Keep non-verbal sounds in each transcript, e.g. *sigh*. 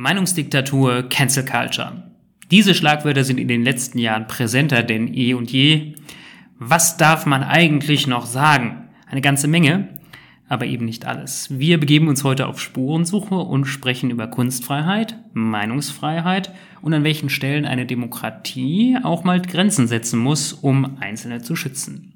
Meinungsdiktatur, Cancel Culture. Diese Schlagwörter sind in den letzten Jahren präsenter denn eh und je. Was darf man eigentlich noch sagen? Eine ganze Menge, aber eben nicht alles. Wir begeben uns heute auf Spurensuche und sprechen über Kunstfreiheit, Meinungsfreiheit und an welchen Stellen eine Demokratie auch mal Grenzen setzen muss, um Einzelne zu schützen.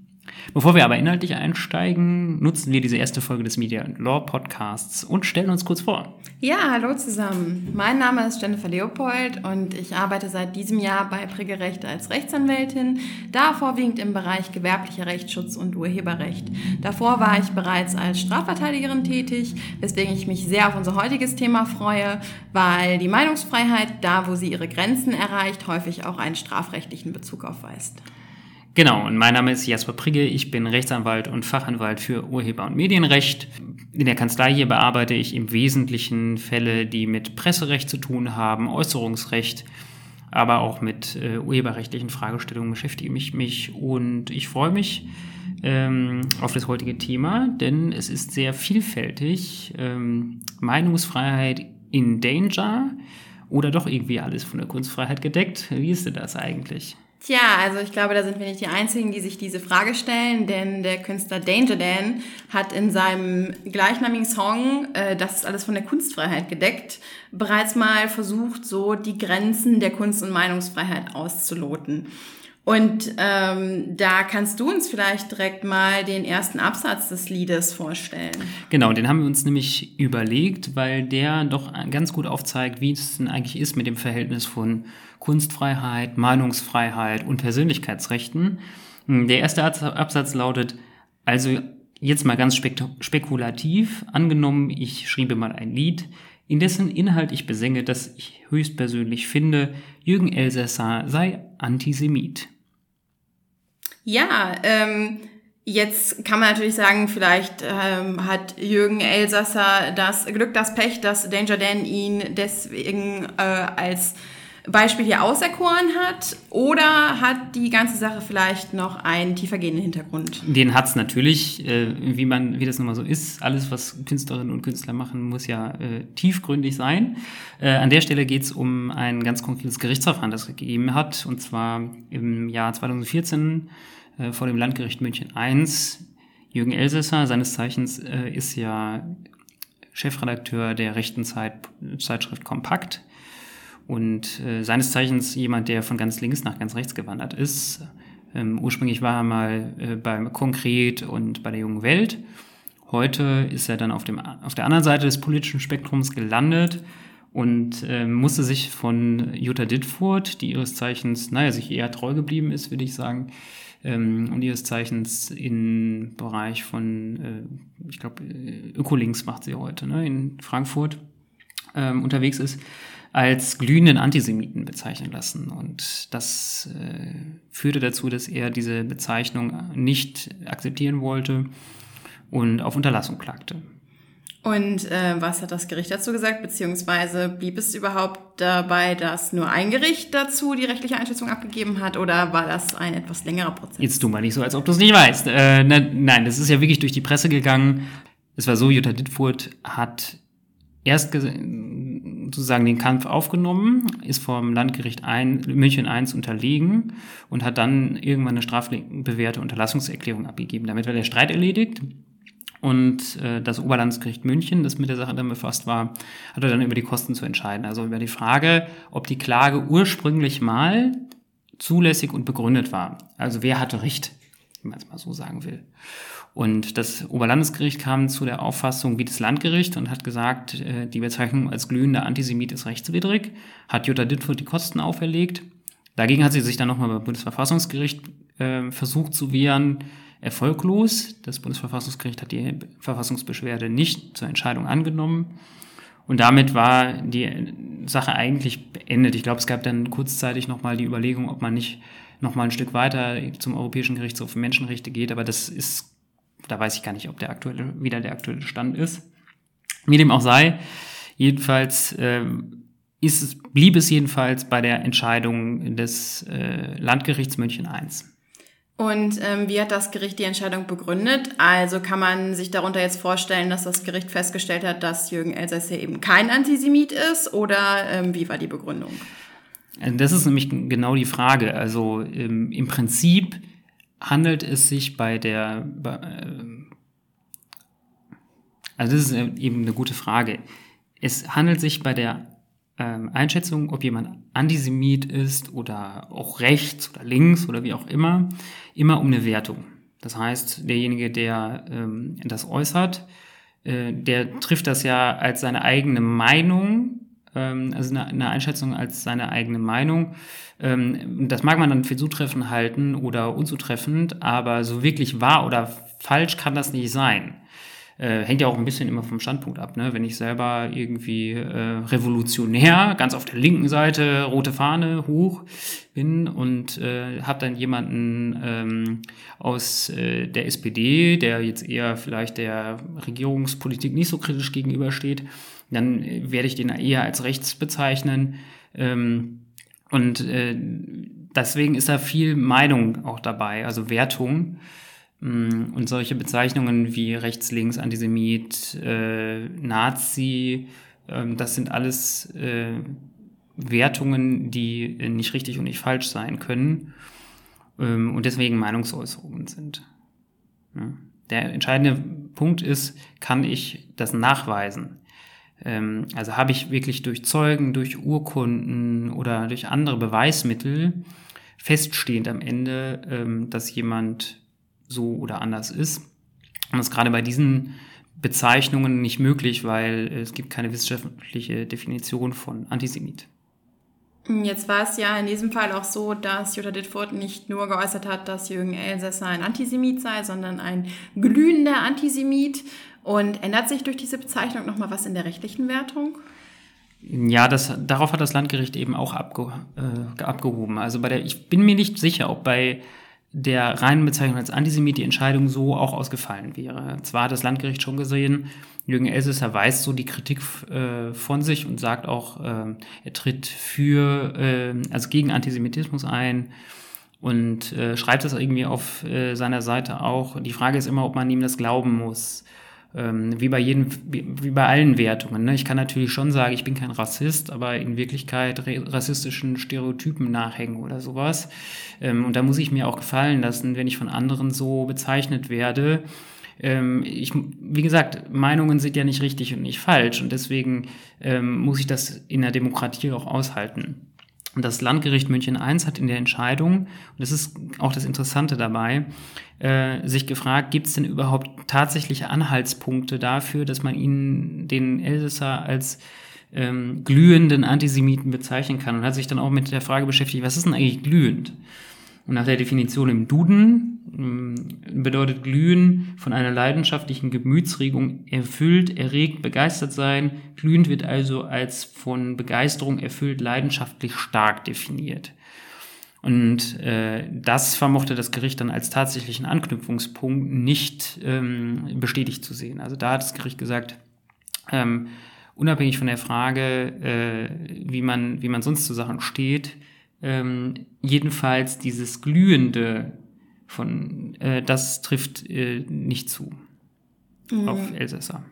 Bevor wir aber inhaltlich einsteigen, nutzen wir diese erste Folge des Media Law Podcasts und stellen uns kurz vor. Ja, hallo zusammen. Mein Name ist Jennifer Leopold und ich arbeite seit diesem Jahr bei Priggerecht als Rechtsanwältin, da vorwiegend im Bereich gewerblicher Rechtsschutz und Urheberrecht. Davor war ich bereits als Strafverteidigerin tätig, weswegen ich mich sehr auf unser heutiges Thema freue, weil die Meinungsfreiheit, da wo sie ihre Grenzen erreicht, häufig auch einen strafrechtlichen Bezug aufweist. Genau, und mein Name ist Jasper Prigge, ich bin Rechtsanwalt und Fachanwalt für Urheber- und Medienrecht. In der Kanzlei hier bearbeite ich im Wesentlichen Fälle, die mit Presserecht zu tun haben, Äußerungsrecht, aber auch mit äh, urheberrechtlichen Fragestellungen beschäftige ich mich und ich freue mich ähm, auf das heutige Thema, denn es ist sehr vielfältig. Ähm, Meinungsfreiheit in Danger oder doch irgendwie alles von der Kunstfreiheit gedeckt? Wie ist denn das eigentlich? Tja, also ich glaube, da sind wir nicht die Einzigen, die sich diese Frage stellen, denn der Künstler Danger Dan hat in seinem gleichnamigen Song, äh, das ist alles von der Kunstfreiheit gedeckt, bereits mal versucht, so die Grenzen der Kunst- und Meinungsfreiheit auszuloten. Und ähm, da kannst du uns vielleicht direkt mal den ersten Absatz des Liedes vorstellen. Genau, den haben wir uns nämlich überlegt, weil der doch ganz gut aufzeigt, wie es denn eigentlich ist mit dem Verhältnis von Kunstfreiheit, Meinungsfreiheit und Persönlichkeitsrechten. Der erste Absatz lautet, also jetzt mal ganz spekulativ, angenommen, ich schriebe mal ein Lied, in dessen Inhalt ich besänge, dass ich höchstpersönlich finde, Jürgen Elsässer sei Antisemit. Ja, ähm, jetzt kann man natürlich sagen, vielleicht ähm, hat Jürgen Elsasser das Glück, das Pech, dass Danger Dan ihn deswegen äh, als Beispiel hier auserkoren hat oder hat die ganze Sache vielleicht noch einen tiefergehenden Hintergrund? Den hat's natürlich, äh, wie man, wie das nun mal so ist. Alles, was Künstlerinnen und Künstler machen, muss ja äh, tiefgründig sein. Äh, an der Stelle geht's um ein ganz konkretes Gerichtsverfahren, das es gegeben hat, und zwar im Jahr 2014 äh, vor dem Landgericht München I. Jürgen Elsässer, seines Zeichens, äh, ist ja Chefredakteur der rechten Zeit, Zeitschrift Kompakt und äh, seines Zeichens jemand, der von ganz links nach ganz rechts gewandert ist. Ähm, ursprünglich war er mal äh, beim Konkret und bei der Jungen Welt. Heute ist er dann auf, dem, auf der anderen Seite des politischen Spektrums gelandet und äh, musste sich von Jutta Dittfurt, die ihres Zeichens, naja, sich eher treu geblieben ist, würde ich sagen, ähm, und ihres Zeichens im Bereich von, äh, ich glaube, äh, Ökolinks macht sie heute, ne, in Frankfurt ähm, unterwegs ist, als glühenden Antisemiten bezeichnen lassen. Und das äh, führte dazu, dass er diese Bezeichnung nicht akzeptieren wollte und auf Unterlassung klagte. Und äh, was hat das Gericht dazu gesagt? Beziehungsweise blieb es überhaupt dabei, dass nur ein Gericht dazu die rechtliche Einschätzung abgegeben hat oder war das ein etwas längerer Prozess? Jetzt tu mal nicht so, als ob du es nicht weißt. Äh, ne, nein, das ist ja wirklich durch die Presse gegangen. Es war so, Jutta Dittfurt hat erst sozusagen den Kampf aufgenommen, ist vom Landgericht ein, München I unterlegen und hat dann irgendwann eine strafbewährte Unterlassungserklärung abgegeben. Damit war der Streit erledigt. Und äh, das Oberlandesgericht München, das mit der Sache dann befasst war, hatte dann über die Kosten zu entscheiden. Also über die Frage, ob die Klage ursprünglich mal zulässig und begründet war. Also wer hatte Recht, wenn man es mal so sagen will. Und das Oberlandesgericht kam zu der Auffassung wie das Landgericht und hat gesagt, äh, die Bezeichnung als glühender Antisemit ist rechtswidrig, hat Jutta Dittfurt die Kosten auferlegt. Dagegen hat sie sich dann nochmal beim Bundesverfassungsgericht äh, versucht zu wehren, erfolglos. Das Bundesverfassungsgericht hat die Verfassungsbeschwerde nicht zur Entscheidung angenommen. Und damit war die Sache eigentlich beendet. Ich glaube, es gab dann kurzzeitig nochmal die Überlegung, ob man nicht nochmal ein Stück weiter zum Europäischen Gerichtshof für Menschenrechte geht, aber das ist da weiß ich gar nicht, ob der aktuelle, wieder der aktuelle Stand ist. Wie dem auch sei, jedenfalls äh, ist es, blieb es jedenfalls bei der Entscheidung des äh, Landgerichts München I. Und ähm, wie hat das Gericht die Entscheidung begründet? Also kann man sich darunter jetzt vorstellen, dass das Gericht festgestellt hat, dass Jürgen Elsässer eben kein Antisemit ist? Oder ähm, wie war die Begründung? Das ist nämlich genau die Frage. Also im, im Prinzip handelt es sich bei der, äh, also das ist eben eine gute Frage. Es handelt sich bei der ähm, Einschätzung, ob jemand Antisemit ist oder auch rechts oder links oder wie auch immer, immer um eine Wertung. Das heißt, derjenige, der ähm, das äußert, äh, der trifft das ja als seine eigene Meinung, also eine, eine, Einschätzung als seine eigene Meinung. Ähm, das mag man dann für zutreffend halten oder unzutreffend, aber so wirklich wahr oder falsch kann das nicht sein. Äh, hängt ja auch ein bisschen immer vom Standpunkt ab. Ne? Wenn ich selber irgendwie äh, revolutionär, ganz auf der linken Seite, rote Fahne hoch bin und äh, habe dann jemanden ähm, aus äh, der SPD, der jetzt eher vielleicht der Regierungspolitik nicht so kritisch gegenübersteht, dann werde ich den eher als rechts bezeichnen. Ähm, und äh, deswegen ist da viel Meinung auch dabei, also Wertung. Mm, und solche Bezeichnungen wie rechts, links, Antisemit, äh, Nazi, äh, das sind alles äh, Wertungen, die nicht richtig und nicht falsch sein können ähm, und deswegen Meinungsäußerungen sind. Ja. Der entscheidende Punkt ist, kann ich das nachweisen? Ähm, also habe ich wirklich durch Zeugen, durch Urkunden oder durch andere Beweismittel feststehend am Ende, ähm, dass jemand so oder anders ist. Und das ist gerade bei diesen Bezeichnungen nicht möglich, weil es gibt keine wissenschaftliche Definition von Antisemit. Jetzt war es ja in diesem Fall auch so, dass Jutta Dittfurt nicht nur geäußert hat, dass Jürgen Elsässer ein Antisemit sei, sondern ein glühender Antisemit. Und ändert sich durch diese Bezeichnung nochmal was in der rechtlichen Wertung? Ja, das, darauf hat das Landgericht eben auch abge, äh, abgehoben. Also bei der, ich bin mir nicht sicher, ob bei der reinen Bezeichnung als Antisemit die Entscheidung so auch ausgefallen wäre. Zwar hat das Landgericht schon gesehen, Jürgen Elsässer weist so die Kritik äh, von sich und sagt auch, äh, er tritt für, äh, also gegen Antisemitismus ein und äh, schreibt das irgendwie auf äh, seiner Seite auch. Die Frage ist immer, ob man ihm das glauben muss ähm, wie bei jedem, wie, wie, bei allen Wertungen. Ne? Ich kann natürlich schon sagen, ich bin kein Rassist, aber in Wirklichkeit rassistischen Stereotypen nachhängen oder sowas. Ähm, und da muss ich mir auch gefallen lassen, wenn ich von anderen so bezeichnet werde. Ähm, ich, wie gesagt, Meinungen sind ja nicht richtig und nicht falsch und deswegen ähm, muss ich das in der Demokratie auch aushalten. Und das Landgericht München I hat in der Entscheidung, und das ist auch das Interessante dabei, äh, sich gefragt, gibt es denn überhaupt tatsächliche Anhaltspunkte dafür, dass man ihn, den Elsässer, als ähm, glühenden Antisemiten bezeichnen kann und hat sich dann auch mit der Frage beschäftigt, was ist denn eigentlich glühend? Und nach der Definition im Duden ähm, bedeutet glühen von einer leidenschaftlichen Gemütsregung erfüllt, erregt, begeistert sein. Glühend wird also als von Begeisterung erfüllt, leidenschaftlich stark definiert. Und äh, das vermochte das Gericht dann als tatsächlichen Anknüpfungspunkt nicht ähm, bestätigt zu sehen. Also da hat das Gericht gesagt, ähm, unabhängig von der Frage, äh, wie, man, wie man sonst zu Sachen steht, ähm, jedenfalls dieses Glühende von, äh, das trifft äh, nicht zu mhm. auf Elsässer.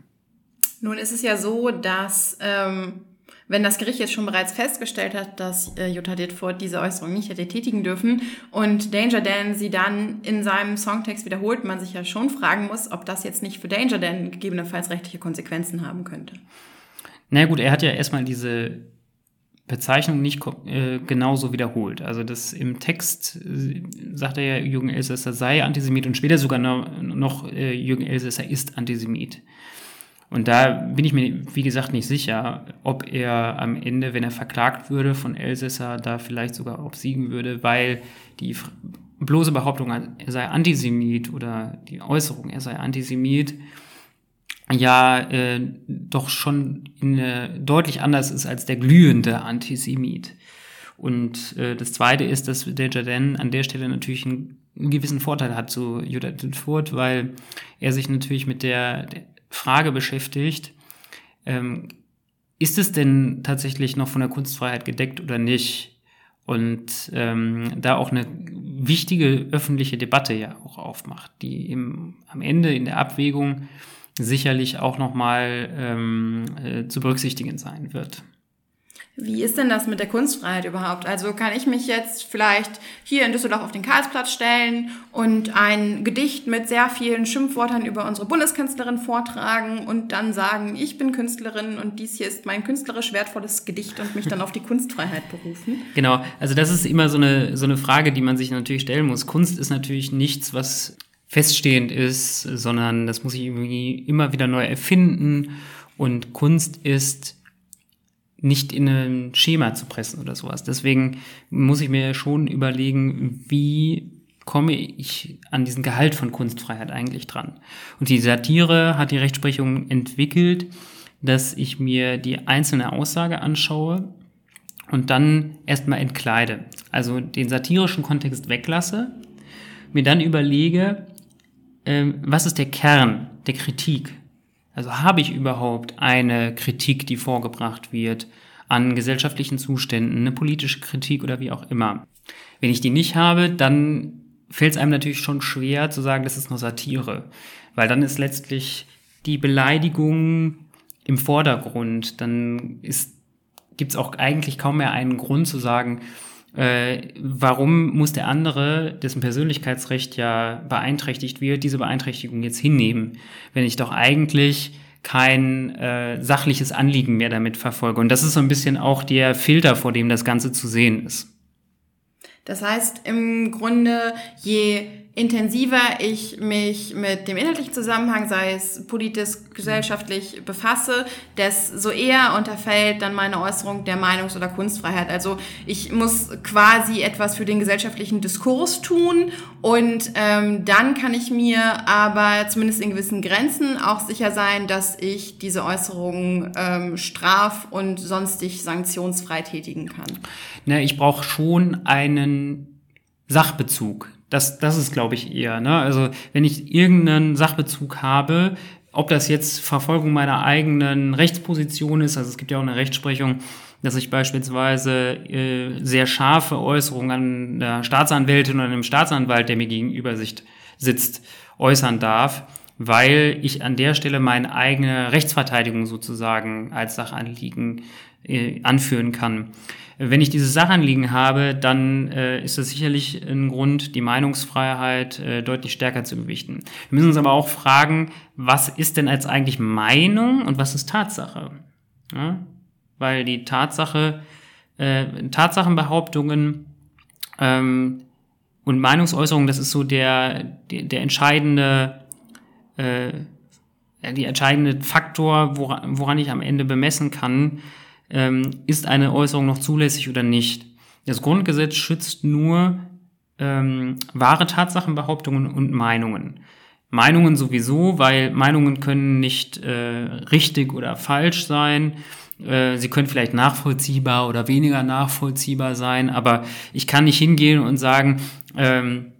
Nun ist es ja so, dass ähm, wenn das Gericht jetzt schon bereits festgestellt hat, dass äh, Jutta Dittfurt diese Äußerung nicht hätte tätigen dürfen und Danger Dan sie dann in seinem Songtext wiederholt, man sich ja schon fragen muss, ob das jetzt nicht für Danger Dan gegebenenfalls rechtliche Konsequenzen haben könnte. Na gut, er hat ja erstmal diese Bezeichnung nicht äh, genauso wiederholt. Also das im Text äh, sagt er ja, Jürgen Elsässer sei Antisemit und später sogar noch, noch äh, Jürgen Elsässer ist Antisemit. Und da bin ich mir, wie gesagt, nicht sicher, ob er am Ende, wenn er verklagt würde von Elsässer, da vielleicht sogar obsiegen würde, weil die bloße Behauptung, er sei Antisemit oder die Äußerung, er sei Antisemit, ja äh, doch schon in, äh, deutlich anders ist als der glühende Antisemit. Und äh, das Zweite ist, dass der Jaden an der Stelle natürlich einen, einen gewissen Vorteil hat zu Jutta Dittfurt, weil er sich natürlich mit der, der Frage beschäftigt, ähm, ist es denn tatsächlich noch von der Kunstfreiheit gedeckt oder nicht? und ähm, da auch eine wichtige öffentliche Debatte ja auch aufmacht, die im, am Ende in der Abwägung sicherlich auch nochmal ähm, äh, zu berücksichtigen sein wird. Wie ist denn das mit der Kunstfreiheit überhaupt? Also kann ich mich jetzt vielleicht hier in Düsseldorf auf den Karlsplatz stellen und ein Gedicht mit sehr vielen Schimpfwörtern über unsere Bundeskanzlerin vortragen und dann sagen, ich bin Künstlerin und dies hier ist mein künstlerisch wertvolles Gedicht und mich dann auf die Kunstfreiheit berufen? Genau, also das ist immer so eine, so eine Frage, die man sich natürlich stellen muss. Kunst ist natürlich nichts, was feststehend ist, sondern das muss ich irgendwie immer wieder neu erfinden und Kunst ist nicht in ein Schema zu pressen oder sowas. Deswegen muss ich mir schon überlegen, wie komme ich an diesen Gehalt von Kunstfreiheit eigentlich dran. Und die Satire hat die Rechtsprechung entwickelt, dass ich mir die einzelne Aussage anschaue und dann erstmal entkleide. Also den satirischen Kontext weglasse, mir dann überlege, äh, was ist der Kern der Kritik? Also habe ich überhaupt eine Kritik, die vorgebracht wird an gesellschaftlichen Zuständen, eine politische Kritik oder wie auch immer. Wenn ich die nicht habe, dann fällt es einem natürlich schon schwer zu sagen, das ist nur Satire, weil dann ist letztlich die Beleidigung im Vordergrund. Dann gibt es auch eigentlich kaum mehr einen Grund zu sagen, äh, warum muss der andere, dessen Persönlichkeitsrecht ja beeinträchtigt wird, diese Beeinträchtigung jetzt hinnehmen, wenn ich doch eigentlich kein äh, sachliches Anliegen mehr damit verfolge. Und das ist so ein bisschen auch der Filter, vor dem das Ganze zu sehen ist. Das heißt im Grunde, je intensiver ich mich mit dem inhaltlichen Zusammenhang, sei es politisch, gesellschaftlich befasse, desto eher unterfällt dann meine Äußerung der Meinungs- oder Kunstfreiheit. Also ich muss quasi etwas für den gesellschaftlichen Diskurs tun und ähm, dann kann ich mir aber zumindest in gewissen Grenzen auch sicher sein, dass ich diese Äußerungen ähm, straf- und sonstig sanktionsfrei tätigen kann. Na, ich brauche schon einen Sachbezug das, das ist, glaube ich, eher. Ne? Also wenn ich irgendeinen Sachbezug habe, ob das jetzt Verfolgung meiner eigenen Rechtsposition ist, also es gibt ja auch eine Rechtsprechung, dass ich beispielsweise äh, sehr scharfe Äußerungen an der Staatsanwältin oder einem Staatsanwalt, der mir gegenüber sitzt, äußern darf, weil ich an der Stelle meine eigene Rechtsverteidigung sozusagen als Sachanliegen äh, anführen kann. Wenn ich dieses Sachanliegen habe, dann äh, ist das sicherlich ein Grund, die Meinungsfreiheit äh, deutlich stärker zu gewichten. Wir müssen uns aber auch fragen, was ist denn als eigentlich Meinung und was ist Tatsache? Ja? Weil die Tatsache, äh, Tatsachenbehauptungen ähm, und Meinungsäußerungen, das ist so der, der, der entscheidende, äh, die entscheidende Faktor, woran, woran ich am Ende bemessen kann, ähm, ist eine Äußerung noch zulässig oder nicht. Das Grundgesetz schützt nur ähm, wahre Tatsachenbehauptungen und Meinungen. Meinungen sowieso, weil Meinungen können nicht äh, richtig oder falsch sein. Äh, sie können vielleicht nachvollziehbar oder weniger nachvollziehbar sein, aber ich kann nicht hingehen und sagen, ähm,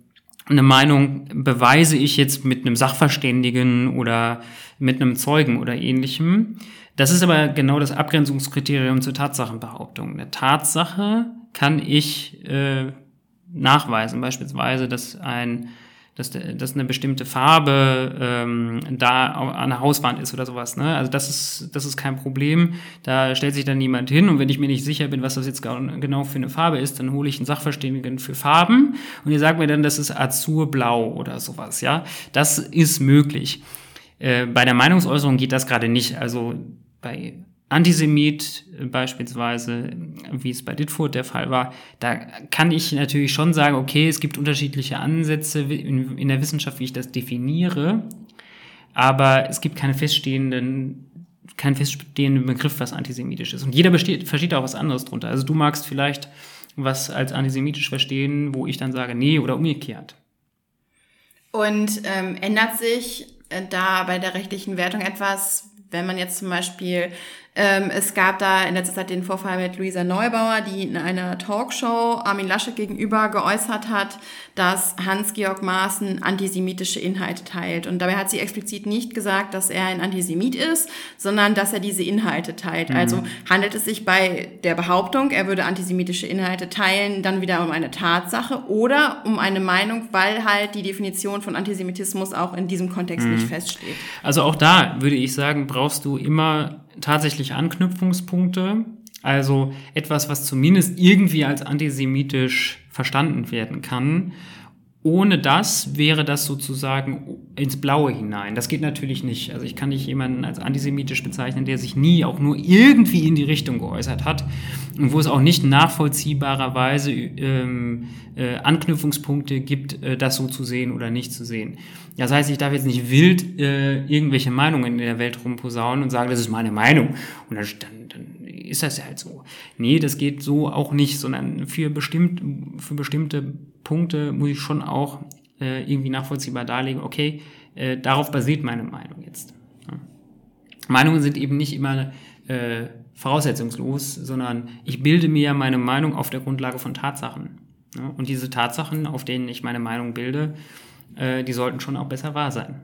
eine Meinung beweise ich jetzt mit einem Sachverständigen oder mit einem Zeugen oder ähnlichem. Das ist aber genau das Abgrenzungskriterium zur Tatsachenbehauptung. Eine Tatsache kann ich äh, nachweisen, beispielsweise, dass ein dass, dass eine bestimmte Farbe ähm, da an der Hauswand ist oder sowas. Ne? Also das ist, das ist kein Problem. Da stellt sich dann niemand hin und wenn ich mir nicht sicher bin, was das jetzt genau für eine Farbe ist, dann hole ich einen Sachverständigen für Farben und ihr sagt mir dann, das ist Azurblau oder sowas. Ja, Das ist möglich. Äh, bei der Meinungsäußerung geht das gerade nicht. Also bei Antisemit äh, beispielsweise, wie es bei Ditfurth der Fall war, da kann ich natürlich schon sagen, okay, es gibt unterschiedliche Ansätze in, in der Wissenschaft, wie ich das definiere, aber es gibt keine feststehenden keinen feststehenden Begriff, was antisemitisch ist. Und jeder besteht, versteht auch was anderes drunter. Also du magst vielleicht was als antisemitisch verstehen, wo ich dann sage, nee, oder umgekehrt. Und ähm, ändert sich da bei der rechtlichen Wertung etwas, wenn man jetzt zum Beispiel Ähm, es gab da in letzter Zeit den Vorfall mit Luisa Neubauer, die in einer Talkshow Armin Laschet gegenüber geäußert hat, dass Hans-Georg Maaßen antisemitische Inhalte teilt. Und dabei hat sie explizit nicht gesagt, dass er ein Antisemit ist, sondern dass er diese Inhalte teilt. Mhm. Also handelt es sich bei der Behauptung, er würde antisemitische Inhalte teilen, dann wieder um eine Tatsache oder um eine Meinung, weil halt die Definition von Antisemitismus auch in diesem Kontext mhm. nicht feststeht. Also auch da würde ich sagen, brauchst du immer tatsächlich Anknüpfungspunkte. Also etwas, was zumindest irgendwie als antisemitisch verstanden werden kann. Ohne das wäre das sozusagen ins Blaue hinein. Das geht natürlich nicht. Also ich kann nicht jemanden als antisemitisch bezeichnen, der sich nie auch nur irgendwie in die Richtung geäußert hat und wo es auch nicht nachvollziehbarerweise ähm, äh, Anknüpfungspunkte gibt, äh, das so zu sehen oder nicht zu sehen. Das heißt, ich darf jetzt nicht wild äh, irgendwelche Meinungen in der Welt rumposaunen und sagen, das ist meine Meinung. Und dann, dann, dann ist das ja halt so. Nee, das geht so auch nicht, sondern für, bestimmt, für bestimmte Punkte muss ich schon auch äh, irgendwie nachvollziehbar darlegen, okay, äh, darauf basiert meine Meinung jetzt. Ja. Meinungen sind eben nicht immer äh, voraussetzungslos, sondern ich bilde mir meine Meinung auf der Grundlage von Tatsachen. Ja. Und diese Tatsachen, auf denen ich meine Meinung bilde, äh, die sollten schon auch besser wahr sein.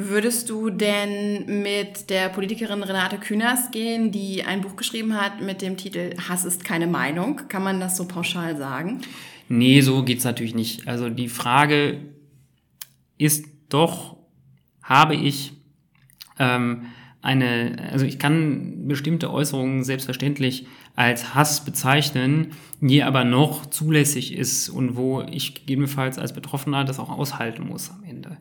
Würdest du denn mit der Politikerin Renate Künast gehen, die ein Buch geschrieben hat mit dem Titel Hass ist keine Meinung? Kann man das so pauschal sagen? Nee, so geht's natürlich nicht. Also die Frage ist doch, habe ich ähm, eine, also ich kann bestimmte Äußerungen selbstverständlich als Hass bezeichnen, die aber noch zulässig ist und wo ich gegebenenfalls als Betroffener das auch aushalten muss am Ende.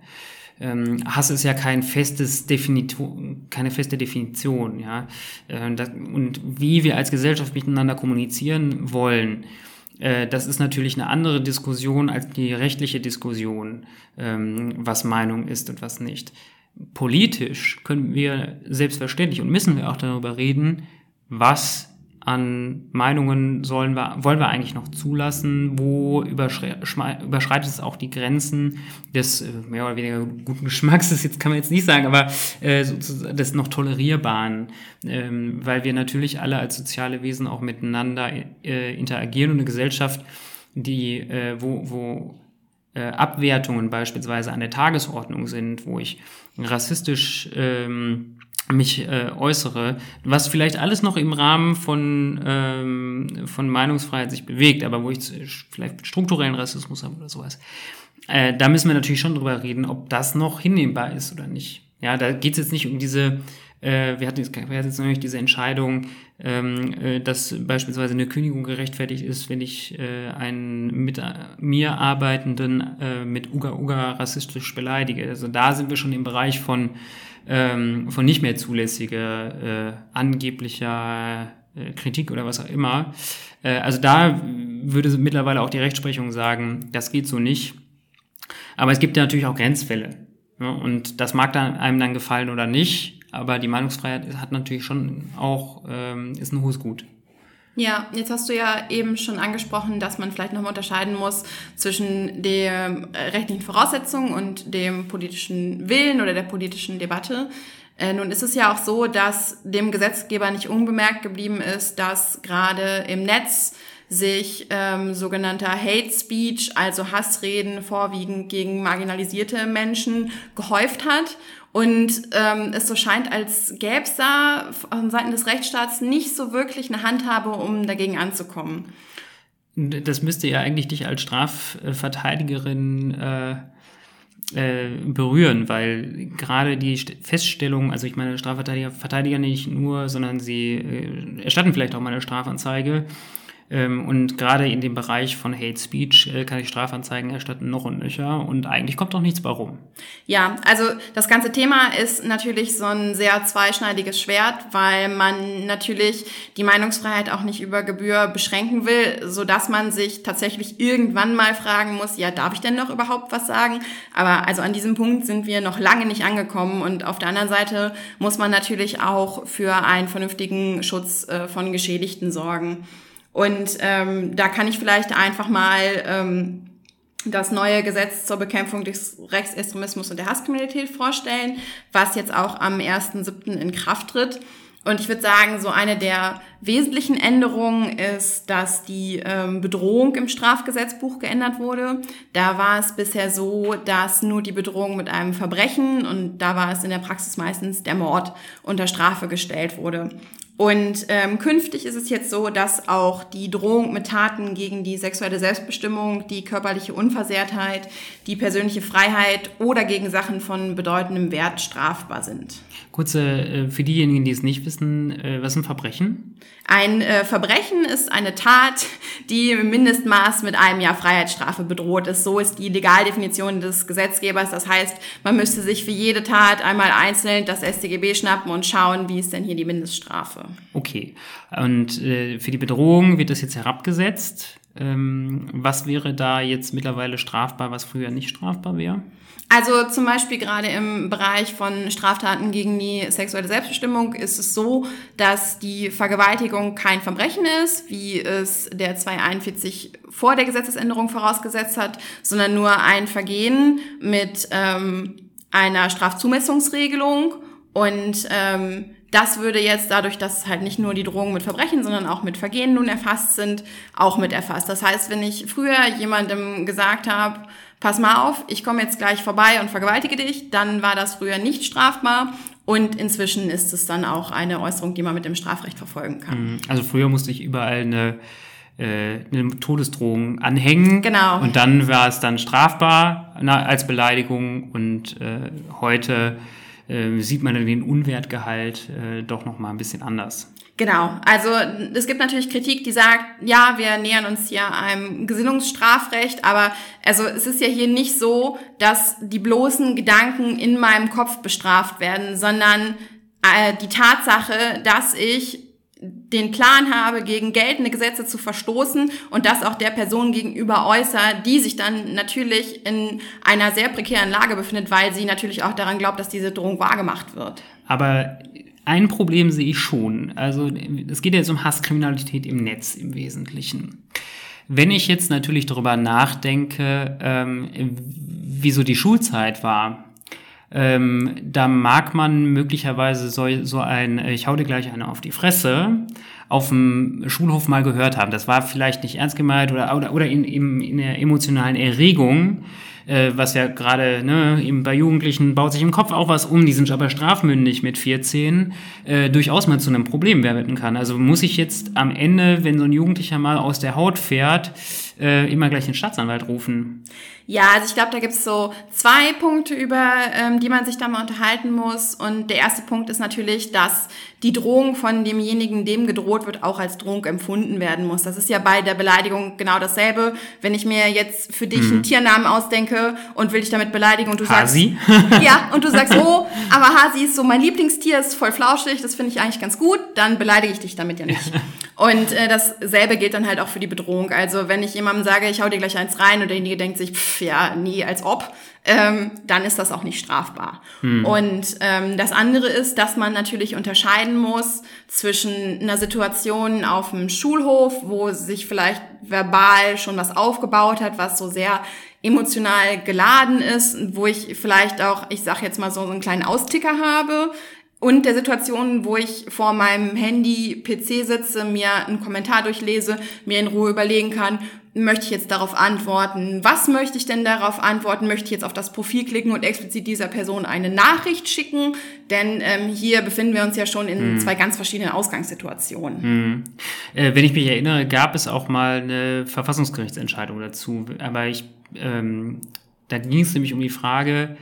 Ähm, Hass ist ja kein festes Definition, keine feste Definition, ja. Äh, das, und wie wir als Gesellschaft miteinander kommunizieren wollen, äh, das ist natürlich eine andere Diskussion als die rechtliche Diskussion, ähm, was Meinung ist und was nicht. Politisch können wir selbstverständlich und müssen wir auch darüber reden, was an Meinungen sollen wir, wollen wir eigentlich noch zulassen? Wo überschreitet es auch die Grenzen des äh, mehr oder weniger guten Geschmacks? *laughs* Das jetzt kann man jetzt nicht sagen, aber äh, des noch tolerierbaren, ähm, weil wir natürlich alle als soziale Wesen auch miteinander äh, interagieren und eine Gesellschaft, die äh, wo, wo äh, Abwertungen beispielsweise an der Tagesordnung sind, wo ich rassistisch ähm, mich äh, äußere, was vielleicht alles noch im Rahmen von, ähm, von Meinungsfreiheit sich bewegt, aber wo ich vielleicht strukturellen Rassismus habe oder sowas. Äh, da müssen wir natürlich schon drüber reden, ob das noch hinnehmbar ist oder nicht. Ja, da geht es jetzt nicht um diese, äh, wir hatten jetzt, wir hatten jetzt nämlich diese Entscheidung, ähm, äh, dass beispielsweise eine Kündigung gerechtfertigt ist, wenn ich äh, einen mit mir arbeitenden äh, mit Uga Uga rassistisch beleidige. Also da sind wir schon im Bereich von ähm, von nicht mehr zulässiger, äh, angeblicher äh, Kritik oder was auch immer. Äh, also da würde mittlerweile auch die Rechtsprechung sagen, das geht so nicht. Aber es gibt ja natürlich auch Grenzfälle. Ja, und das mag dann einem dann gefallen oder nicht, aber die Meinungsfreiheit hat natürlich schon auch, ähm, ist ein hohes Gut. Ja, jetzt hast du ja eben schon angesprochen, dass man vielleicht nochmal unterscheiden muss zwischen der äh, rechtlichen Voraussetzungen und dem politischen Willen oder der politischen Debatte. Äh, nun ist es ja auch so, dass dem Gesetzgeber nicht unbemerkt geblieben ist, dass gerade im Netz sich ähm, sogenannter Hate Speech, also Hassreden vorwiegend gegen marginalisierte Menschen gehäuft hat und ähm, es so scheint, als gäbe es da von Seiten des Rechtsstaats nicht so wirklich eine Handhabe, um dagegen anzukommen. Das müsste ja eigentlich dich als Strafverteidigerin äh, äh, berühren, weil gerade die Feststellung, also ich meine, Strafverteidiger verteidigen nicht nur, sondern sie äh, erstatten vielleicht auch mal eine Strafanzeige und gerade in dem Bereich von Hate Speech äh, kann ich Strafanzeigen erstatten, noch und nöcher. Und eigentlich kommt doch nichts bei rum. Ja, also das ganze Thema ist natürlich so ein sehr zweischneidiges Schwert, weil man natürlich die Meinungsfreiheit auch nicht über Gebühr beschränken will, so dass man sich tatsächlich irgendwann mal fragen muss, ja, darf ich denn noch überhaupt was sagen? Aber also an diesem Punkt sind wir noch lange nicht angekommen. Und auf der anderen Seite muss man natürlich auch für einen vernünftigen Schutz äh, von Geschädigten sorgen. Und ähm, da kann ich vielleicht einfach mal ähm, das neue Gesetz zur Bekämpfung des Rechtsextremismus und der Hasskriminalität vorstellen, was jetzt auch am 1.7. in Kraft tritt. Und ich würde sagen, so eine der wesentlichen Änderungen ist, dass die ähm, Bedrohung im Strafgesetzbuch geändert wurde. Da war es bisher so, dass nur die Bedrohung mit einem Verbrechen und da war es in der Praxis meistens der Mord unter Strafe gestellt wurde. Und ähm, künftig ist es jetzt so, dass auch die Drohung mit Taten gegen die sexuelle Selbstbestimmung, die körperliche Unversehrtheit, die persönliche Freiheit oder gegen Sachen von bedeutendem Wert strafbar sind. Kurze, äh, für diejenigen, die es nicht wissen, äh, was ist ein Verbrechen? Ein äh, Verbrechen ist eine Tat, die im Mindestmaß mit einem Jahr Freiheitsstrafe bedroht ist. So ist die Legaldefinition des Gesetzgebers. Das heißt, man müsste sich für jede Tat einmal einzeln das StGB schnappen und schauen, wie ist denn hier die Mindeststrafe. Okay. Und für die Bedrohung wird das jetzt herabgesetzt. Ähm, was wäre da jetzt mittlerweile strafbar, was früher nicht strafbar wäre? Also zum Beispiel gerade im Bereich von Straftaten gegen die sexuelle Selbstbestimmung ist es so, dass die Vergewaltigung kein Verbrechen ist, wie es der 241 vor der Gesetzesänderung vorausgesetzt hat, sondern nur ein Vergehen mit ähm, einer Strafzumessungsregelung und ähm, das würde jetzt dadurch, dass halt nicht nur die Drohungen mit Verbrechen, sondern auch mit Vergehen nun erfasst sind, auch mit erfasst. Das heißt, wenn ich früher jemandem gesagt habe, pass mal auf, ich komme jetzt gleich vorbei und vergewaltige dich, dann war das früher nicht strafbar und inzwischen ist es dann auch eine Äußerung, die man mit dem Strafrecht verfolgen kann. Mhm. Also früher musste ich überall eine, äh, eine Todesdrohung anhängen. Genau. Und dann war es dann strafbar na, als Beleidigung und äh, heute äh, sieht man den Unwertgehalt äh, doch noch mal ein bisschen anders. Genau, also es gibt natürlich Kritik, die sagt, ja, wir nähern uns hier einem Gesinnungsstrafrecht, aber also es ist ja hier nicht so, dass die bloßen Gedanken in meinem Kopf bestraft werden, sondern äh, die Tatsache, dass ich den Plan habe, gegen geltende Gesetze zu verstoßen und das auch der Person gegenüber äußere, die sich dann natürlich in einer sehr prekären Lage befindet, weil sie natürlich auch daran glaubt, dass diese Drohung wahrgemacht wird. Aber ein Problem sehe ich schon. Also es geht jetzt um Hasskriminalität im Netz im Wesentlichen. Wenn ich jetzt natürlich darüber nachdenke, ähm, wieso die Schulzeit war, ähm, da mag man möglicherweise so, so ein, ich hau dir gleich eine auf die Fresse, auf dem Schulhof mal gehört haben. Das war vielleicht nicht ernst gemeint oder, oder, oder in, in, in der emotionalen Erregung, äh, was ja gerade ne, eben bei Jugendlichen baut sich im Kopf auch was um, die sind aber strafmündig mit 14, äh, durchaus mal zu einem Problem werden kann. Also muss ich jetzt am Ende, wenn so ein Jugendlicher mal aus der Haut fährt, äh, immer gleich den Staatsanwalt rufen. Ja, also ich glaube, da gibt's so zwei Punkte, über ähm, die man sich da mal unterhalten muss. Und der erste Punkt ist natürlich, dass die Drohung von demjenigen, dem gedroht wird, auch als Drohung empfunden werden muss. Das ist ja bei der Beleidigung genau dasselbe. Wenn ich mir jetzt für dich mhm. einen Tiernamen ausdenke und will dich damit beleidigen und du Hasi? sagst, *laughs* ja, und du sagst, oh, aber Hasi ist so mein Lieblingstier, ist voll flauschig, das finde ich eigentlich ganz gut, dann beleidige ich dich damit ja nicht. *laughs* Und äh, dasselbe gilt dann halt auch für die Bedrohung. Also wenn ich jemandem sage, ich hau dir gleich eins rein und derjenige denkt sich, pff, ja, nie, als ob, ähm, dann ist das auch nicht strafbar. Hm. Und ähm, das andere ist, dass man natürlich unterscheiden muss zwischen einer Situation auf dem Schulhof, wo sich vielleicht verbal schon was aufgebaut hat, was so sehr emotional geladen ist, wo ich vielleicht auch, ich sag jetzt mal so, so einen kleinen Austicker habe, und der Situation, wo ich vor meinem Handy PC sitze, mir einen Kommentar durchlese, mir in Ruhe überlegen kann, möchte ich jetzt darauf antworten? Was möchte ich denn darauf antworten? Möchte ich jetzt auf das Profil klicken und explizit dieser Person eine Nachricht schicken? Denn ähm, hier befinden wir uns ja schon in hm. zwei ganz verschiedenen Ausgangssituationen. Hm. Äh, wenn ich mich erinnere, gab es auch mal eine Verfassungsgerichtsentscheidung dazu. Aber ich, ähm, da ging es nämlich um die Frage,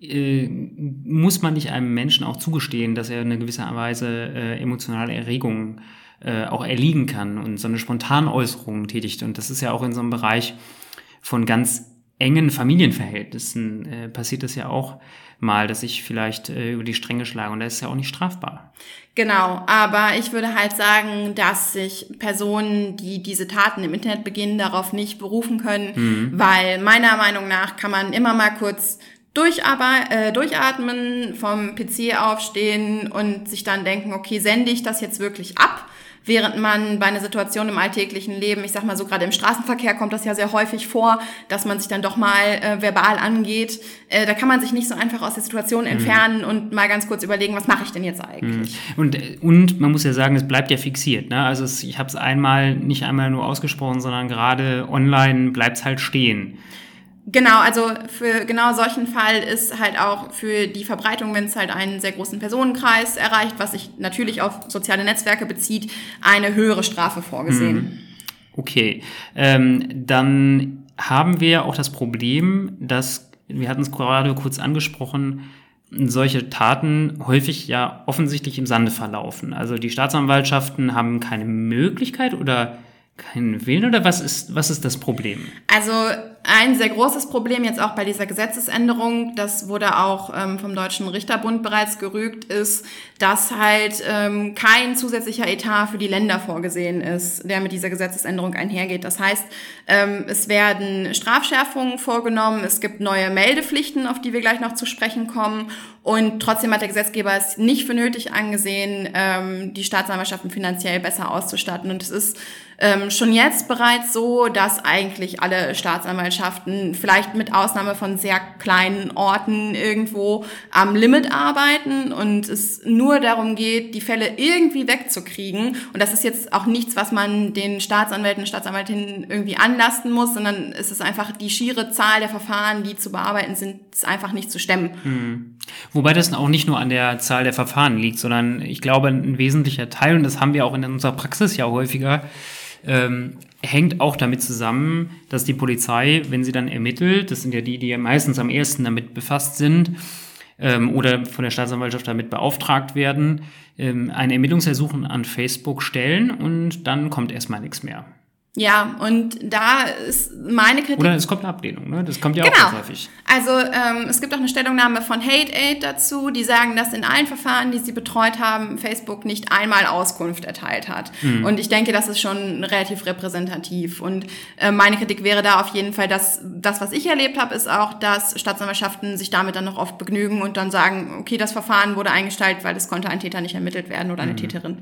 äh, muss man nicht einem Menschen auch zugestehen, dass er in gewisser Weise äh, emotionale Erregungen äh, auch erliegen kann und so eine Spontanäußerung tätigt. Und das ist ja auch in so einem Bereich von ganz engen Familienverhältnissen äh, passiert das ja auch mal, dass ich vielleicht äh, über die Stränge schlage und das ist ja auch nicht strafbar. Genau, aber ich würde halt sagen, dass sich Personen, die diese Taten im Internet beginnen, darauf nicht berufen können, mhm. weil meiner Meinung nach kann man immer mal kurz Durcharbeit, äh, durchatmen, vom PC aufstehen und sich dann denken, okay, sende ich das jetzt wirklich ab? Während man bei einer Situation im alltäglichen Leben, ich sag mal so gerade im Straßenverkehr kommt das ja sehr häufig vor, dass man sich dann doch mal äh, verbal angeht. Äh, da kann man sich nicht so einfach aus der Situation mhm. entfernen mhm. und mal ganz kurz überlegen, was mache ich denn jetzt eigentlich? Mhm. Und, und man muss ja sagen, es bleibt ja fixiert. Ne? Also es, ich habe es einmal, nicht einmal nur ausgesprochen, sondern gerade online bleibt es halt stehen. Genau, also für genau solchen Fall ist halt auch für die Verbreitung, wenn es halt einen sehr großen Personenkreis erreicht, was sich natürlich auf soziale Netzwerke bezieht, eine höhere Strafe vorgesehen. Hm. Okay, ähm, dann haben wir auch das Problem, dass, wir hatten es gerade kurz angesprochen, solche Taten häufig ja offensichtlich im Sande verlaufen. Also die Staatsanwaltschaften haben keine Möglichkeit oder keinen Willen oder was ist, was ist das Problem? Also ein sehr großes Problem jetzt auch bei dieser Gesetzesänderung, das wurde auch ähm, vom Deutschen Richterbund bereits gerügt, ist, dass halt ähm, kein zusätzlicher Etat für die Länder vorgesehen ist, der mit dieser Gesetzesänderung einhergeht. Das heißt, ähm, es werden Strafschärfungen vorgenommen, es gibt neue Meldepflichten, auf die wir gleich noch zu sprechen kommen. Und trotzdem hat der Gesetzgeber es nicht für nötig angesehen, ähm, die Staatsanwaltschaften finanziell besser auszustatten. Und es ist ähm, schon jetzt bereits so, dass eigentlich alle Staatsanwaltschaften, vielleicht mit Ausnahme von sehr kleinen Orten irgendwo am Limit arbeiten und es nur darum geht, die Fälle irgendwie wegzukriegen. Und das ist jetzt auch nichts, was man den Staatsanwälten Staatsanwältinnen irgendwie anlasten muss, sondern es ist einfach die schiere Zahl der Verfahren, die zu bearbeiten sind, ist einfach nicht zu stemmen. Mhm. Wobei das auch nicht nur an der Zahl der Verfahren liegt, sondern ich glaube, ein wesentlicher Teil, und das haben wir auch in unserer Praxis ja häufiger, ähm, hängt auch damit zusammen, dass die Polizei, wenn sie dann ermittelt, das sind ja die, die meistens am ersten damit befasst sind, ähm, oder von der Staatsanwaltschaft damit beauftragt werden, ähm, ein Ermittlungsersuchen an Facebook stellen und dann kommt erstmal nichts mehr. Ja, und da ist meine Kritik. Oder es kommt eine Ablehnung, ne? Das kommt ja genau. auch häufig. Also ähm, es gibt auch eine Stellungnahme von Hate Aid dazu, die sagen, dass in allen Verfahren, die sie betreut haben, Facebook nicht einmal Auskunft erteilt hat. Mhm. Und ich denke, das ist schon relativ repräsentativ. Und äh, meine Kritik wäre da auf jeden Fall, dass das, was ich erlebt habe, ist auch, dass Staatsanwaltschaften sich damit dann noch oft begnügen und dann sagen, okay, das Verfahren wurde eingestellt, weil es konnte ein Täter nicht ermittelt werden oder eine mhm. Täterin.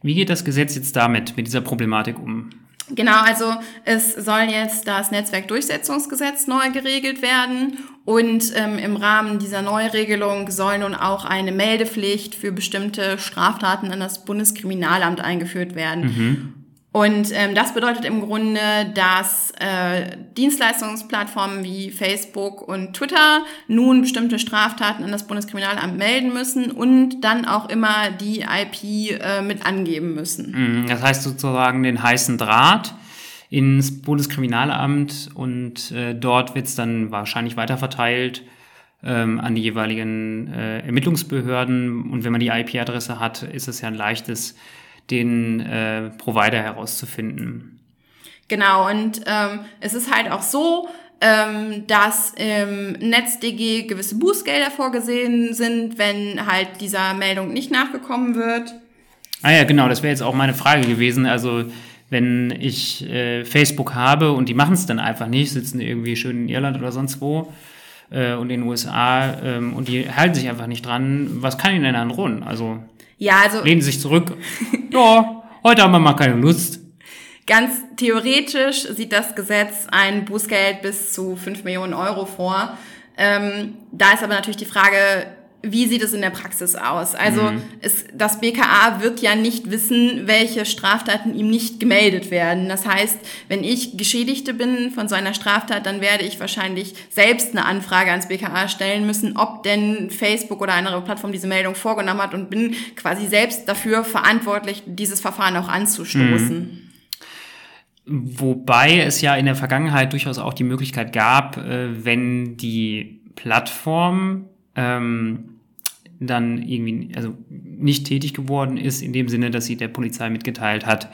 Wie geht das Gesetz jetzt damit, mit dieser Problematik um? Genau, also es soll jetzt das Netzwerkdurchsetzungsgesetz neu geregelt werden und ähm, im Rahmen dieser Neuregelung soll nun auch eine Meldepflicht für bestimmte Straftaten an das Bundeskriminalamt eingeführt werden. Mhm. Und ähm, das bedeutet im Grunde, dass äh, Dienstleistungsplattformen wie Facebook und Twitter nun bestimmte Straftaten an das Bundeskriminalamt melden müssen und dann auch immer die IP äh, mit angeben müssen. Mhm, das heißt sozusagen den heißen Draht ins Bundeskriminalamt und äh, dort wird es dann wahrscheinlich weiterverteilt ähm, an die jeweiligen äh, Ermittlungsbehörden. Und wenn man die IP-Adresse hat, ist es ja ein leichtes den äh, Provider herauszufinden. Genau, und ähm, es ist halt auch so, ähm, dass im NetzDG gewisse Bußgelder vorgesehen sind, wenn halt dieser Meldung nicht nachgekommen wird. Ah ja, genau, das wäre jetzt auch meine Frage gewesen. Also wenn ich äh, Facebook habe und die machen es dann einfach nicht, sitzen irgendwie schön in Irland oder sonst wo äh, und in den USA ähm, und die halten sich einfach nicht dran, was kann ihnen denn dann drohen? Also ja, also. Lehnen sich zurück. ja, heute haben wir mal keine Lust. Ganz theoretisch sieht das Gesetz ein Bußgeld bis zu 5 Millionen Euro vor. Ähm, da ist aber natürlich die Frage, wie sieht es in der Praxis aus? Also mhm. es, das BKA wird ja nicht wissen, welche Straftaten ihm nicht gemeldet werden. Das heißt, wenn ich Geschädigte bin von so einer Straftat, dann werde ich wahrscheinlich selbst eine Anfrage ans BKA stellen müssen, ob denn Facebook oder eine andere Plattform diese Meldung vorgenommen hat und bin quasi selbst dafür verantwortlich, dieses Verfahren auch anzustoßen. Mhm. Wobei es ja in der Vergangenheit durchaus auch die Möglichkeit gab, äh, wenn die Plattform ähm, dann irgendwie, also nicht tätig geworden ist, in dem Sinne, dass sie der Polizei mitgeteilt hat,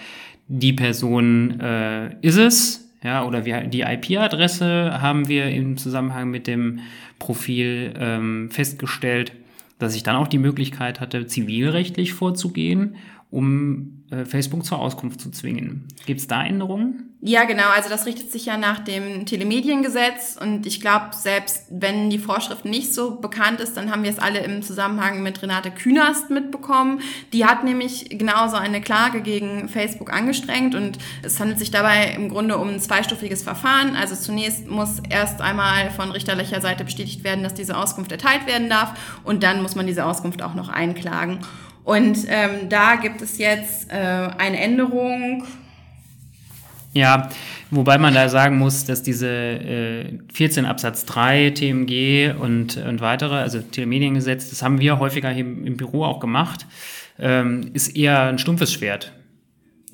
die Person äh, ist es, ja, oder wir, die IP-Adresse haben wir im Zusammenhang mit dem Profil ähm, festgestellt, dass ich dann auch die Möglichkeit hatte, zivilrechtlich vorzugehen um äh, Facebook zur Auskunft zu zwingen. Gibt es da Änderungen? Ja, genau. Also das richtet sich ja nach dem Telemediengesetz und ich glaube, selbst wenn die Vorschrift nicht so bekannt ist, dann haben wir es alle im Zusammenhang mit Renate Künast mitbekommen. Die hat nämlich genauso eine Klage gegen Facebook angestrengt und es handelt sich dabei im Grunde um ein zweistufiges Verfahren. Also zunächst muss erst einmal von richterlicher Seite bestätigt werden, dass diese Auskunft erteilt werden darf und dann muss man diese Auskunft auch noch einklagen. Und ähm, da gibt es jetzt äh, eine Änderung ja, wobei man da sagen muss, dass diese äh, 14 Absatz 3 TMG und, und weitere, also Telemediengesetz, das haben wir häufiger hier im Büro auch gemacht, ähm, ist eher ein stumpfes Schwert.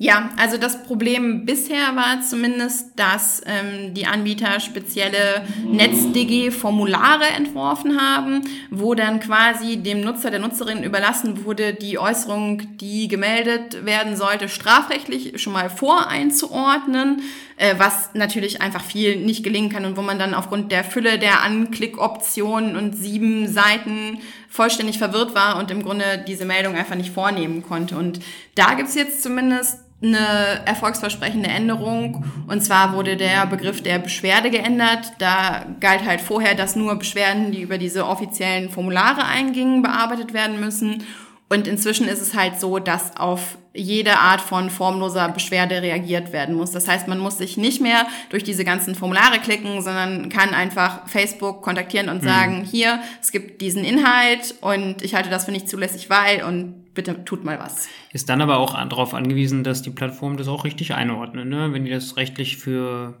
Ja, also das Problem bisher war zumindest, dass ähm, die Anbieter spezielle NetzDG-Formulare entworfen haben, wo dann quasi dem Nutzer, der Nutzerin überlassen wurde, die Äußerung, die gemeldet werden sollte, strafrechtlich schon mal voreinzuordnen, äh, was natürlich einfach viel nicht gelingen kann und wo man dann aufgrund der Fülle der Anklickoptionen und sieben Seiten vollständig verwirrt war und im Grunde diese Meldung einfach nicht vornehmen konnte. Und da gibt's jetzt zumindest eine erfolgsversprechende Änderung. Und zwar wurde der Begriff der Beschwerde geändert. Da galt halt vorher, dass nur Beschwerden, die über diese offiziellen Formulare eingingen, bearbeitet werden müssen. Und inzwischen ist es halt so, dass auf jede Art von formloser Beschwerde reagiert werden muss. Das heißt, man muss sich nicht mehr durch diese ganzen Formulare klicken, sondern kann einfach Facebook kontaktieren und mhm. sagen, hier, es gibt diesen Inhalt und ich halte das für nicht zulässig, weil und bitte tut mal was. Ist dann aber auch darauf angewiesen, dass die Plattform das auch richtig einordnet. Ne? Wenn die das rechtlich für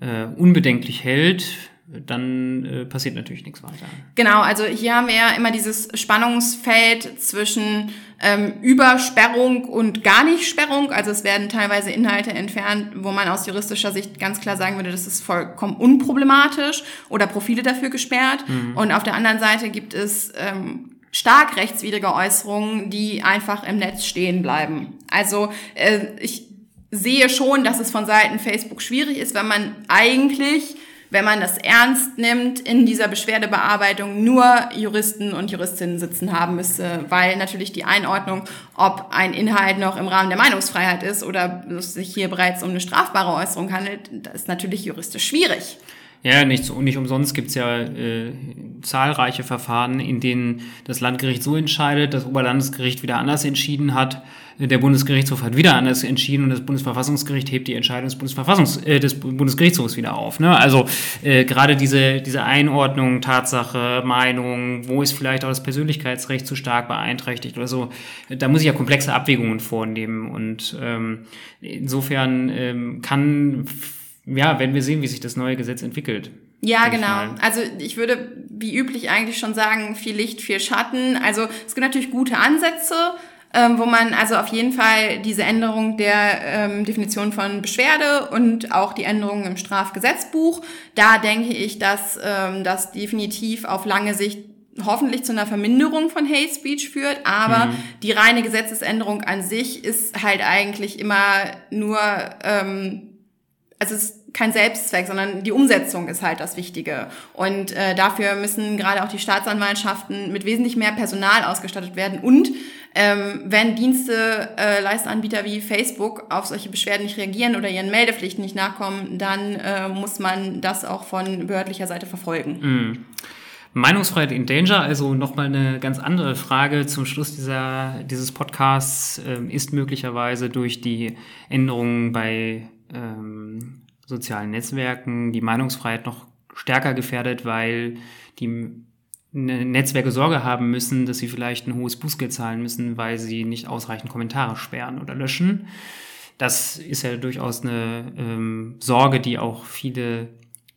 äh, unbedenklich hält, dann äh, passiert natürlich nichts weiter. Genau, also hier haben wir ja immer dieses Spannungsfeld zwischen ähm, Übersperrung und gar nicht Sperrung. Also es werden teilweise Inhalte entfernt, wo man aus juristischer Sicht ganz klar sagen würde, das ist vollkommen unproblematisch oder Profile dafür gesperrt. Mhm. Und auf der anderen Seite gibt es ähm, stark rechtswidrige Äußerungen, die einfach im Netz stehen bleiben. Also äh, ich sehe schon, dass es von Seiten Facebook schwierig ist, wenn man eigentlich wenn man das ernst nimmt, in dieser Beschwerdebearbeitung nur Juristen und Juristinnen sitzen haben müsste, weil natürlich die Einordnung, ob ein Inhalt noch im Rahmen der Meinungsfreiheit ist oder es sich hier bereits um eine strafbare Äußerung handelt, das ist natürlich juristisch schwierig. Ja, nicht, nicht umsonst gibt's ja äh, zahlreiche Verfahren, in denen das Landgericht so entscheidet, das Oberlandesgericht wieder anders entschieden hat, der Bundesgerichtshof hat wieder anders entschieden und das Bundesverfassungsgericht hebt die Entscheidung des, Bundesverfassungs äh, des Bundesgerichtshofs wieder auf. Ne? Also äh, gerade diese, diese Einordnung, Tatsache, Meinung, wo ist vielleicht auch das Persönlichkeitsrecht zu stark beeinträchtigt oder so, da muss ich ja komplexe Abwägungen vornehmen und ähm, insofern ähm, kann ja, werden wir sehen, wie sich das neue Gesetz entwickelt. Ja, genau. Also ich würde wie üblich eigentlich schon sagen, viel Licht, viel Schatten. Also es gibt natürlich gute Ansätze, ähm, wo man also auf jeden Fall diese Änderung der ähm, Definition von Beschwerde und auch die Änderungen im Strafgesetzbuch, da denke ich, dass ähm, das definitiv auf lange Sicht hoffentlich zu einer Verminderung von Hate Speech führt, aber mhm. die reine Gesetzesänderung an sich ist halt eigentlich immer nur ähm, also es ist kein Selbstzweck, sondern die Umsetzung ist halt das Wichtige. Und äh, dafür müssen gerade auch die Staatsanwaltschaften mit wesentlich mehr Personal ausgestattet werden. Und ähm, wenn Dienste, äh, Leistanbieter wie Facebook auf solche Beschwerden nicht reagieren oder ihren Meldepflichten nicht nachkommen, dann äh, muss man das auch von behördlicher Seite verfolgen. Mhm. Meinungsfreiheit in Danger, also nochmal eine ganz andere Frage zum Schluss dieser, dieses Podcasts, äh, ist möglicherweise durch die Änderungen bei ähm, sozialen Netzwerken die Meinungsfreiheit noch stärker gefährdet, weil die Netzwerke Sorge haben müssen, dass sie vielleicht ein hohes Bußgeld zahlen müssen, weil sie nicht ausreichend Kommentare sperren oder löschen. Das ist ja durchaus eine ähm, Sorge, die auch viele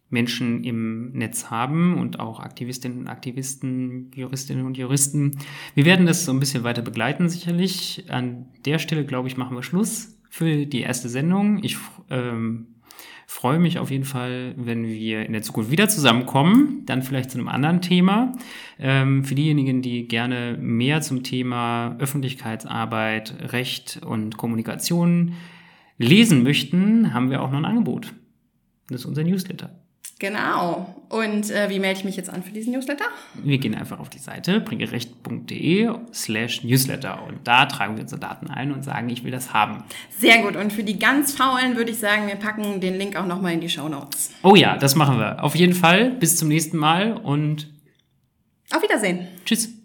Menschen im Netz haben und auch Aktivistinnen und Aktivisten, Juristinnen und Juristen. Wir werden das so ein bisschen weiter begleiten, sicherlich. An der Stelle, glaube ich, machen wir Schluss für die erste Sendung. Ich ähm, freue mich auf jeden Fall, wenn wir in der Zukunft wieder zusammenkommen, dann vielleicht zu einem anderen Thema. Ähm, für diejenigen, die gerne mehr zum Thema Öffentlichkeitsarbeit, Recht und Kommunikation lesen möchten, haben wir auch noch ein Angebot. Das ist unser Newsletter. Genau. Und äh, wie melde ich mich jetzt an für diesen Newsletter? Wir gehen einfach auf die Seite bringerecht.de slash Newsletter und da tragen wir unsere Daten ein und sagen, ich will das haben. Sehr gut. Und für die ganz Faulen würde ich sagen, wir packen den Link auch nochmal in die Show Notes. Oh ja, das machen wir. Auf jeden Fall. Bis zum nächsten Mal und auf Wiedersehen. Tschüss.